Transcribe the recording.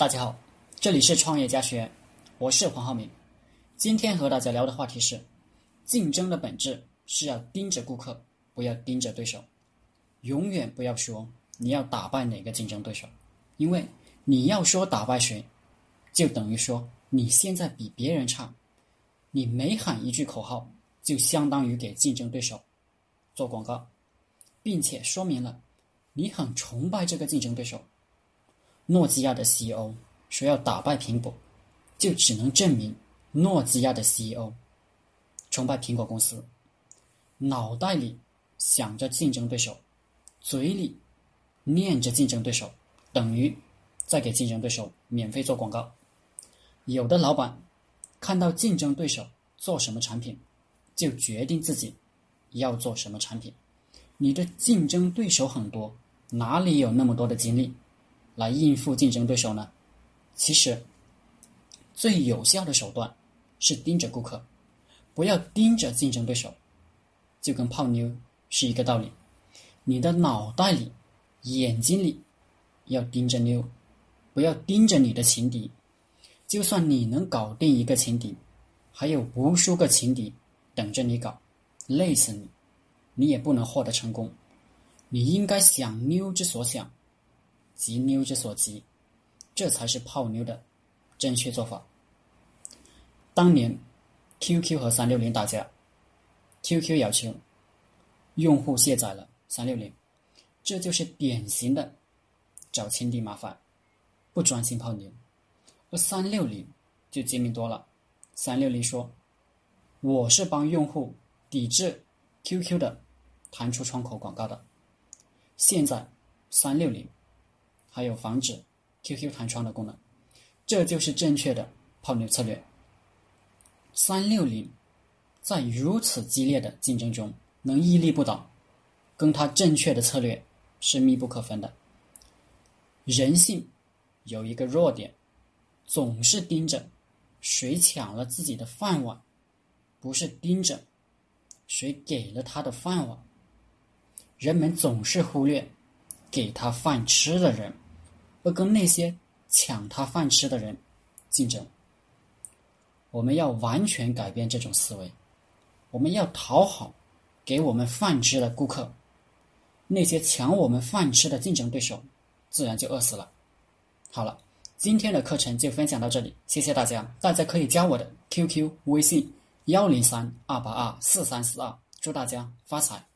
大家好，这里是创业家学院，我是黄浩明。今天和大家聊的话题是：竞争的本质是要盯着顾客，不要盯着对手。永远不要说你要打败哪个竞争对手，因为你要说打败谁，就等于说你现在比别人差。你每喊一句口号，就相当于给竞争对手做广告，并且说明了你很崇拜这个竞争对手。诺基亚的 CEO 说要打败苹果，就只能证明诺基亚的 CEO 崇拜苹果公司，脑袋里想着竞争对手，嘴里念着竞争对手，等于在给竞争对手免费做广告。有的老板看到竞争对手做什么产品，就决定自己要做什么产品。你的竞争对手很多，哪里有那么多的精力？来应付竞争对手呢？其实，最有效的手段是盯着顾客，不要盯着竞争对手，就跟泡妞是一个道理。你的脑袋里、眼睛里要盯着妞，不要盯着你的情敌。就算你能搞定一个情敌，还有无数个情敌等着你搞，累死你，你也不能获得成功。你应该想妞之所想。急妞之所急，这才是泡妞的正确做法。当年，QQ 和三六零打架，QQ 要求用户卸载了三六零，这就是典型的找情敌麻烦，不专心泡妞。而三六零就精明多了，三六零说：“我是帮用户抵制 QQ 的弹出窗口广告的。”现在，三六零。还有防止 QQ 弹窗的功能，这就是正确的泡妞策略。三六零在如此激烈的竞争中能屹立不倒，跟他正确的策略是密不可分的。人性有一个弱点，总是盯着谁抢了自己的饭碗，不是盯着谁给了他的饭碗。人们总是忽略给他饭吃的人。会跟那些抢他饭吃的人竞争，我们要完全改变这种思维。我们要讨好给我们饭吃的顾客，那些抢我们饭吃的竞争对手，自然就饿死了。好了，今天的课程就分享到这里，谢谢大家。大家可以加我的 QQ 微信幺零三二八二四三四二，祝大家发财。